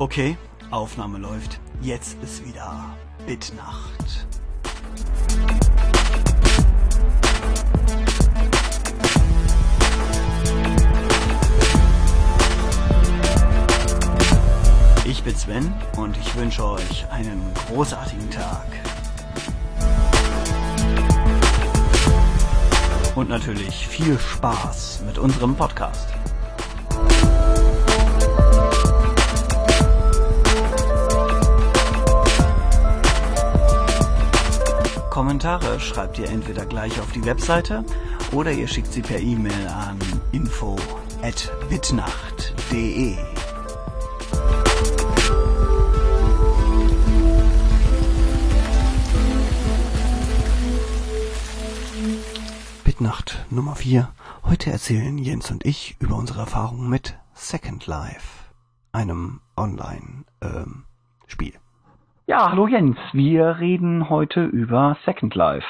Okay, Aufnahme läuft. Jetzt ist wieder Bitnacht. Ich bin Sven und ich wünsche euch einen großartigen Tag. Und natürlich viel Spaß mit unserem Podcast. Kommentare schreibt ihr entweder gleich auf die Webseite oder ihr schickt sie per E-Mail an info@bitnacht.de. Bitnacht Nummer 4. Heute erzählen Jens und ich über unsere Erfahrungen mit Second Life, einem Online-Spiel. Ja, hallo Jens. Wir reden heute über Second Life.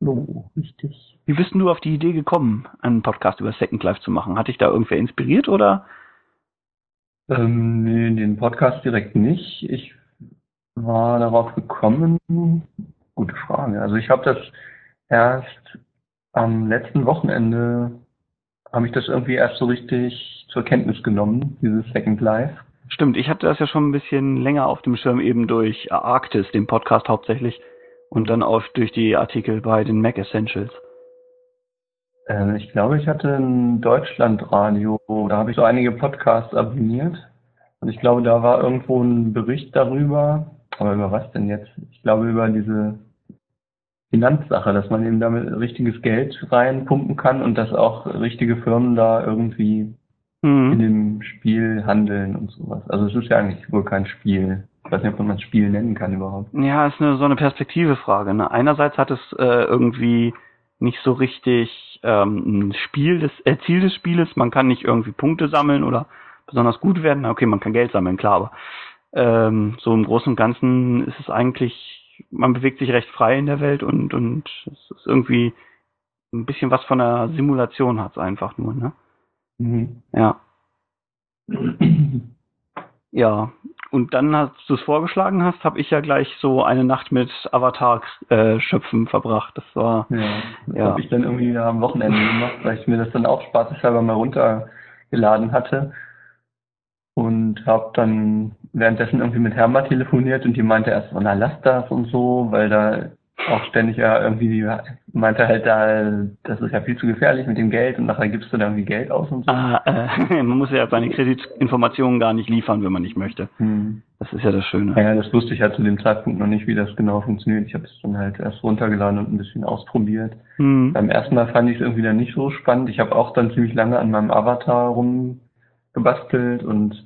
Oh, richtig. Wie bist du auf die Idee gekommen, einen Podcast über Second Life zu machen? Hat dich da irgendwer inspiriert oder? Ähm, nee, den Podcast direkt nicht. Ich war darauf gekommen. Gute Frage. Also ich habe das erst am letzten Wochenende habe ich das irgendwie erst so richtig zur Kenntnis genommen, dieses Second Life. Stimmt, ich hatte das ja schon ein bisschen länger auf dem Schirm eben durch Arktis, den Podcast hauptsächlich, und dann auch durch die Artikel bei den Mac Essentials. Äh, ich glaube, ich hatte ein Deutschlandradio, da habe ich so einige Podcasts abonniert. Und ich glaube, da war irgendwo ein Bericht darüber. Aber über was denn jetzt? Ich glaube, über diese Finanzsache, dass man eben damit richtiges Geld reinpumpen kann und dass auch richtige Firmen da irgendwie in Mhm. dem Spiel handeln und sowas. Also es ist ja eigentlich wohl kein Spiel. Ich weiß nicht, ob man es Spiel nennen kann überhaupt. Ja, ist eine, so eine Perspektivefrage. Ne? Einerseits hat es äh, irgendwie nicht so richtig ähm, ein Spiel des, äh, Ziel des Spieles. Man kann nicht irgendwie Punkte sammeln oder besonders gut werden. Okay, man kann Geld sammeln, klar, aber ähm, so im Großen und Ganzen ist es eigentlich, man bewegt sich recht frei in der Welt und und es ist irgendwie ein bisschen was von einer Simulation hat's einfach nur, ne? Mhm. Ja. Ja, und dann, als du es vorgeschlagen hast, habe ich ja gleich so eine Nacht mit Avatar-Schöpfen verbracht. Das war, Ja, das Ja. habe ich dann irgendwie am Wochenende gemacht, weil ich mir das dann auch spaßeshalber mal runtergeladen hatte. Und habe dann währenddessen irgendwie mit Herma telefoniert und die meinte erst, oh, na lass das und so, weil da auch ständig ja irgendwie, meinte halt da, das ist ja viel zu gefährlich mit dem Geld und nachher gibst du da irgendwie Geld aus und so. ah, äh, man muss ja seine Kreditinformationen gar nicht liefern, wenn man nicht möchte. Hm. Das ist ja das Schöne. Ja, das wusste ich ja zu dem Zeitpunkt noch nicht, wie das genau funktioniert. Ich habe es dann halt erst runtergeladen und ein bisschen ausprobiert. Hm. Beim ersten Mal fand ich es irgendwie dann nicht so spannend. Ich habe auch dann ziemlich lange an meinem Avatar rumgebastelt und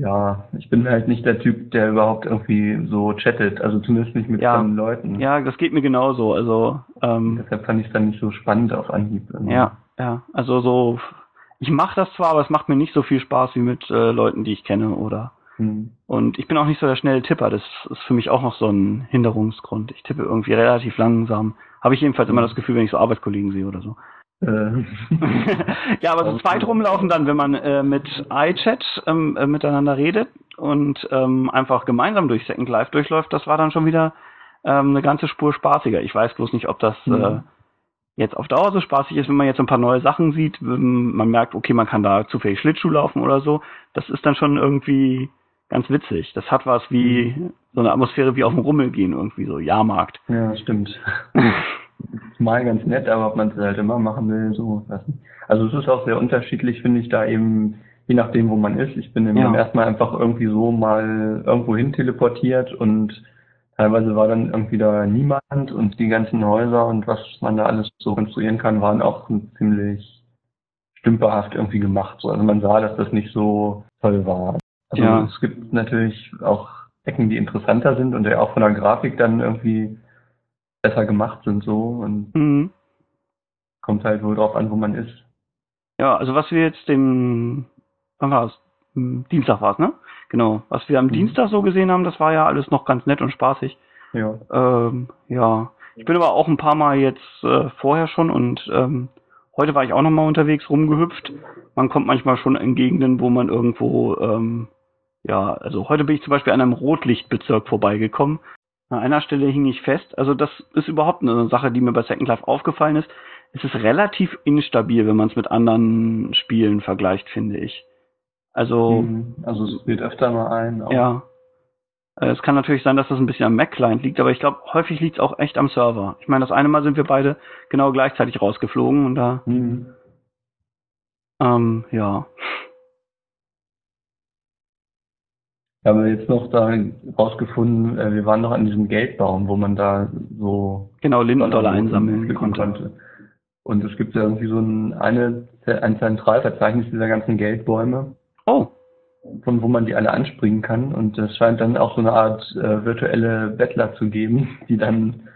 ja, ich bin halt nicht der Typ, der überhaupt irgendwie so chattet, also zumindest nicht mit Ja. fremden Leuten. Ja, das geht mir genauso. Also, ähm, Deshalb fand ich es dann nicht so spannend auf Anhieb. ja, ja. Also so, ich mache das zwar, aber es macht mir nicht so viel Spaß wie mit äh, Leuten, die ich kenne oder Hm. Und ich bin auch nicht so der schnelle Tipper. Das ist für mich auch noch so ein Hinderungsgrund. Ich tippe irgendwie relativ langsam. Habe ich jedenfalls immer das Gefühl, wenn ich so Arbeitskollegen sehe oder so. Äh, ja, aber so zweit rumlaufen dann, wenn man äh, mit iChat ähm, äh, miteinander redet und ähm, einfach gemeinsam durch Second Life durchläuft, das war dann schon wieder ähm, eine ganze Spur spaßiger. Ich weiß bloß nicht, ob das äh, Mhm. jetzt auf Dauer so spaßig ist, wenn man jetzt ein paar neue Sachen sieht, man merkt, okay, man kann da zufällig Schlittschuh laufen oder so. Das ist dann schon irgendwie ganz witzig. Das hat was wie so eine Atmosphäre wie auf dem Rummel gehen irgendwie so, Jahrmarkt. ja, stimmt. Mal ganz nett, aber ob man es halt immer machen will, so. Also es ist auch sehr unterschiedlich, finde ich, da eben, je nachdem, wo man ist. Ich bin eben Ja. beim ersten Mal einfach irgendwie so mal irgendwo hin teleportiert und teilweise war dann irgendwie da niemand und die ganzen Häuser und was man da alles so konstruieren kann, waren auch ziemlich stümperhaft irgendwie gemacht. So. Also man sah, dass das nicht so toll war. Also Ja. es gibt natürlich auch Ecken, die interessanter sind und die auch von der Grafik dann irgendwie besser gemacht sind so und Mhm. kommt halt wohl drauf an, wo man ist. Ja, also was wir jetzt den, wann war es? Hm, Dienstag war es, ne? Genau. Was wir am Mhm. Dienstag so gesehen haben, das war ja alles noch ganz nett und spaßig. Ja. Ähm, ja. Ich bin aber auch ein paar Mal jetzt äh, vorher schon und ähm, heute war ich auch noch mal unterwegs rumgehüpft. Man kommt manchmal schon in Gegenden, wo man irgendwo ähm, ja, also heute bin ich zum Beispiel an einem Rotlichtbezirk vorbeigekommen. An einer Stelle hing ich fest. Also das ist überhaupt eine Sache, die mir bei Second Life aufgefallen ist. Es ist relativ instabil, wenn man es mit anderen Spielen vergleicht, finde ich. Also, Mhm. Also es wird öfter mal ein. auch. ja. Äh, Es kann natürlich sein, dass das ein bisschen am Mac-Client liegt, aber ich glaube, häufig liegt es auch echt am Server. Ich meine, das eine Mal sind wir beide genau gleichzeitig rausgeflogen und da, Mhm. ähm, ja. Wir haben jetzt noch da rausgefunden, äh, wir waren noch an diesem Geldbaum, wo man da so Genau, Lindendollar einsammeln pflücken konnte. Und es gibt ja irgendwie so ein, eine, ein Zentralverzeichnis dieser ganzen Geldbäume, Oh, von wo man die alle anspringen kann. Und es scheint dann auch so eine Art äh, virtuelle Bettler zu geben, die dann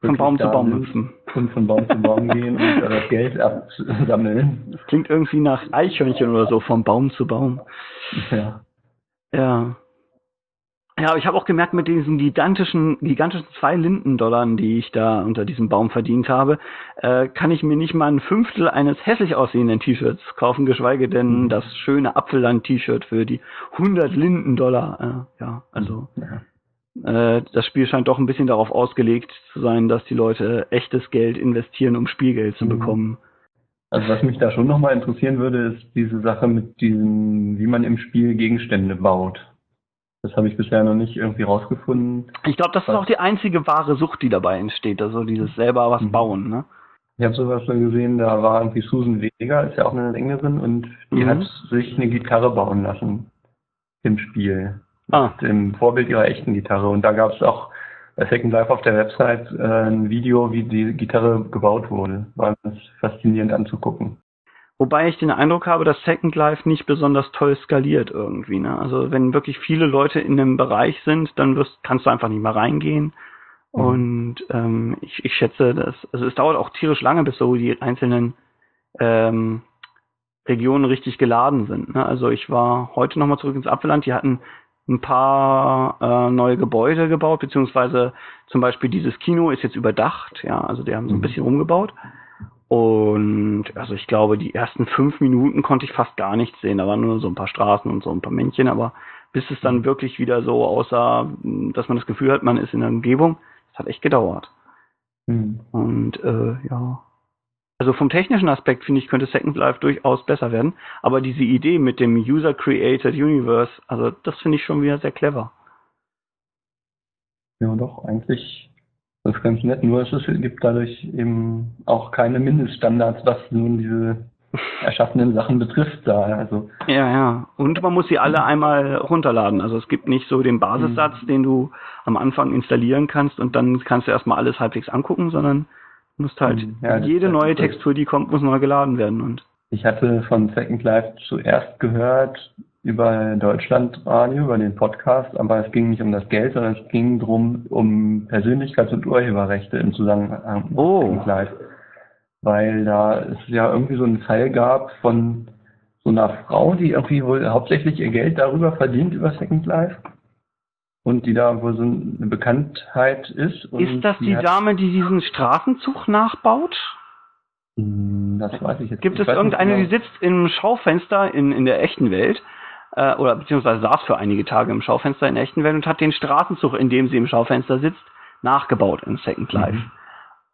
von Baum zu Baum hüpfen. und von Baum zu Baum gehen und da das Geld absammeln. Das klingt irgendwie nach Eichhörnchen oder so, vom Baum zu Baum. Ja. Ja. Ja, aber ich habe auch gemerkt, mit diesen gigantischen, gigantischen zwei Lindendollar, die ich da unter diesem Baum verdient habe, äh, kann ich mir nicht mal ein Fünftel eines hässlich aussehenden T-Shirts kaufen, geschweige denn Mhm. das schöne Apfelland-T-Shirt für die 100 Lindendollar. Äh, ja, also Ja. äh, das Spiel scheint doch ein bisschen darauf ausgelegt zu sein, dass die Leute echtes Geld investieren, um Spielgeld zu Mhm. bekommen. Also was mich da schon nochmal interessieren würde, ist diese Sache mit diesem, wie man im Spiel Gegenstände baut. Das habe ich bisher noch nicht irgendwie rausgefunden. Ich glaube, das ist auch die einzige wahre Sucht, die dabei entsteht, also dieses selber was Mhm. bauen, ne? Ich habe sowas schon gesehen, da war irgendwie Susan Vega, ist ja auch eine Sängerin, und die Mhm. hat sich eine Gitarre bauen lassen im Spiel. Ah, Im Vorbild ihrer echten Gitarre. Und da gab es auch bei Second Life auf der Website äh, ein Video, wie die Gitarre gebaut wurde. War ganz faszinierend anzugucken. Wobei ich den Eindruck habe, dass Second Life nicht besonders toll skaliert irgendwie. Ne? Also wenn wirklich viele Leute in einem Bereich sind, dann wirst, kannst du einfach nicht mehr reingehen. Mhm. Und ähm, ich, ich schätze, dass also es dauert auch tierisch lange, bis so die einzelnen ähm, Regionen richtig geladen sind. Ne? Also ich war heute nochmal zurück ins Apfelland, die hatten ein paar äh, neue Gebäude gebaut, beziehungsweise zum Beispiel dieses Kino ist jetzt überdacht, ja, also die haben so ein Mhm. bisschen umgebaut. Und also ich glaube, die ersten fünf Minuten konnte ich fast gar nichts sehen. Da waren nur so ein paar Straßen und so ein paar Männchen, aber bis es dann wirklich wieder so aussah, dass man das Gefühl hat, man ist in der Umgebung, das hat echt gedauert. Hm. Und äh, ja. Also vom technischen Aspekt finde ich, könnte Second Life durchaus besser werden. Aber diese Idee mit dem User-Created Universe, also das finde ich schon wieder sehr clever. Ja, doch, eigentlich das ist ganz nett. Nur es gibt dadurch eben auch keine Mindeststandards, was nun diese erschaffenen Sachen betrifft da. Also Ja, ja. Und man muss sie alle einmal runterladen. Also es gibt nicht so den Basissatz, den du am Anfang installieren kannst und dann kannst du erstmal alles halbwegs angucken, sondern musst halt Mhm. Ja, jede neue. Textur, die kommt, muss neu geladen werden. Und ich hatte von Second Life zuerst gehört über Deutschlandradio, über den Podcast, aber es ging nicht um das Geld, sondern es ging drum um Persönlichkeits- und Urheberrechte im Zusammenhang mit Oh. Second Life. Weil da es ja irgendwie so einen Fall gab von so einer Frau, die irgendwie wohl hauptsächlich ihr Geld darüber verdient, über Second Life. Und die da wohl so eine Bekanntheit ist. Ist das die hat, Dame, die diesen Straßenzug nachbaut? Hm, Das weiß ich jetzt Gibt ich es nicht irgendeine, genau. die sitzt im Schaufenster in, in der echten Welt, äh, oder beziehungsweise saß für einige Tage im Schaufenster in echten Welt und hat den Straßenzug, in dem sie im Schaufenster sitzt, nachgebaut in Second Life. Mhm.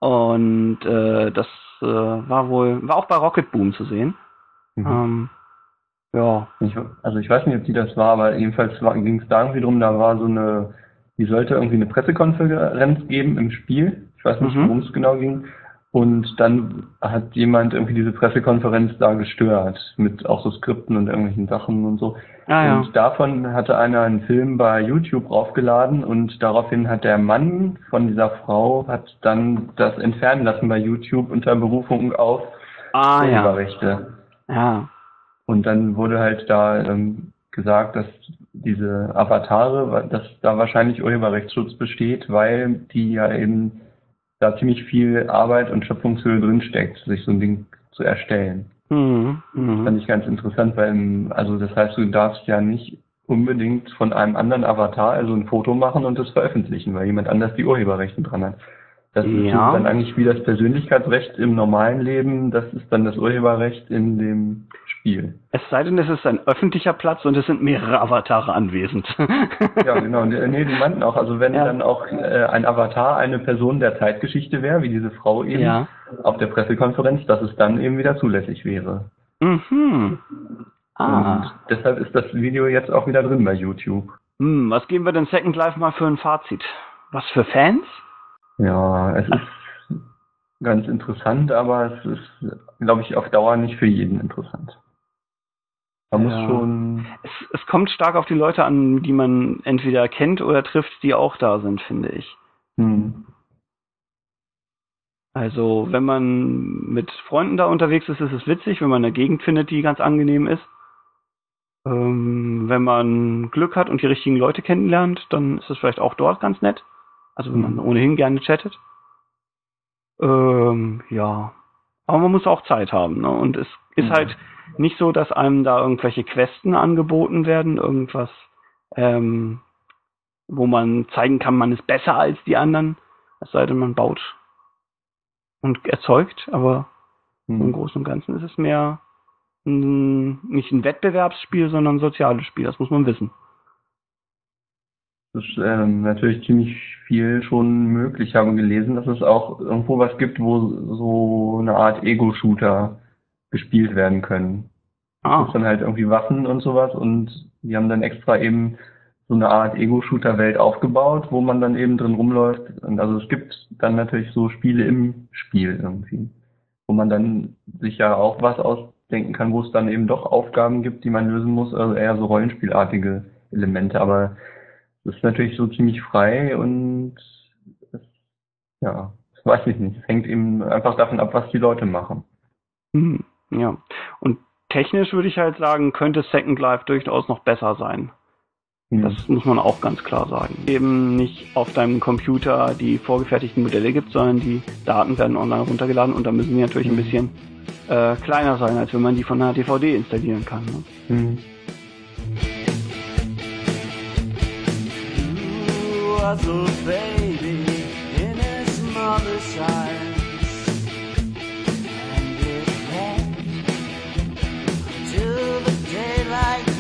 Und äh, das äh, war wohl, war auch bei Rocket Boom zu sehen. Mhm. Ähm, ja. Ich, also ich weiß nicht, ob die das war, aber jedenfalls ging es da irgendwie drum, da war so eine, die sollte irgendwie eine Pressekonferenz geben im Spiel. Ich weiß nicht, Mhm. worum es genau ging. Und dann hat jemand irgendwie diese Pressekonferenz da gestört, mit auch so Skripten und irgendwelchen Sachen und so. Ah, ja. Und davon hatte einer einen Film bei YouTube raufgeladen und daraufhin hat der Mann von dieser Frau hat dann das entfernen lassen bei YouTube unter Berufung auf Ah, ja. Urheberrechte. Ja. Und dann wurde halt da ähm, gesagt, dass diese Avatare, dass da wahrscheinlich Urheberrechtsschutz besteht, weil die ja eben da ziemlich viel Arbeit und Schöpfungshöhe drinsteckt, sich so ein Ding zu erstellen. Mhm. Mhm. Fand ich ganz interessant, weil, also das heißt, du darfst ja nicht unbedingt von einem anderen Avatar also ein Foto machen und das veröffentlichen, weil jemand anders die Urheberrechte dran hat. Das ist Ja. dann eigentlich wie das Persönlichkeitsrecht im normalen Leben, das ist dann das Urheberrecht in dem Spiel. Es sei denn, es ist ein öffentlicher Platz und es sind mehrere Avatare anwesend. Ja, genau. Nee, die meinten auch, also wenn Ja. dann auch äh, ein Avatar eine Person der Zeitgeschichte wäre, wie diese Frau eben Ja. auf der Pressekonferenz, dass es dann eben wieder zulässig wäre. Mhm. Ah. Und deshalb ist das Video jetzt auch wieder drin bei YouTube. Hm, was geben wir denn Second Life mal für ein Fazit? Was für Fans? Ja, es ist ganz interessant, aber es ist, glaube ich, auf Dauer nicht für jeden interessant. Man Ja. muss schon, Es, es kommt stark auf die Leute an, die man entweder kennt oder trifft, die auch da sind, finde ich. hm, Also, wenn man mit Freunden da unterwegs ist, ist es witzig, wenn man eine Gegend findet, die ganz angenehm ist. Ähm, wenn man Glück hat und die richtigen Leute kennenlernt, dann ist es vielleicht auch dort ganz nett. Also, wenn man Mhm. ohnehin gerne chattet. Ähm, ja. Aber man muss auch Zeit haben, ne? Und es ist Mhm. halt nicht so, dass einem da irgendwelche Questen angeboten werden, irgendwas, ähm, wo man zeigen kann, man ist besser als die anderen. Es sei denn, man baut und erzeugt, aber im hm. Großen und Ganzen ist es mehr ein, nicht ein Wettbewerbsspiel, sondern ein soziales Spiel. Das muss man wissen. Das ist ähm, natürlich ziemlich viel schon möglich. Ich habe gelesen, dass es auch irgendwo was gibt, wo so eine Art Ego-Shooter gespielt werden können. Das Ah, ist dann halt irgendwie Waffen und sowas und die haben dann extra eben so eine Art Ego-Shooter-Welt aufgebaut, wo man dann eben drin rumläuft. Und also es gibt dann natürlich so Spiele im Spiel irgendwie, wo man dann sich ja auch was ausdenken kann, wo es dann eben doch Aufgaben gibt, die man lösen muss, also eher so rollenspielartige Elemente. Aber es ist natürlich so ziemlich frei und es, ja, das weiß ich nicht. Es hängt eben einfach davon ab, was die Leute machen. hm, ja. Und technisch würde ich halt sagen, könnte Second Life durchaus noch besser sein. Hm. Das muss man auch ganz klar sagen. Eben nicht auf deinem Computer die vorgefertigten Modelle gibt, sondern die Daten werden online runtergeladen und da müssen die natürlich ein bisschen äh, kleiner sein, als wenn man die von einer DVD installieren kann. Ne? Hm. A baby in his mother's arms. And it had till the daylight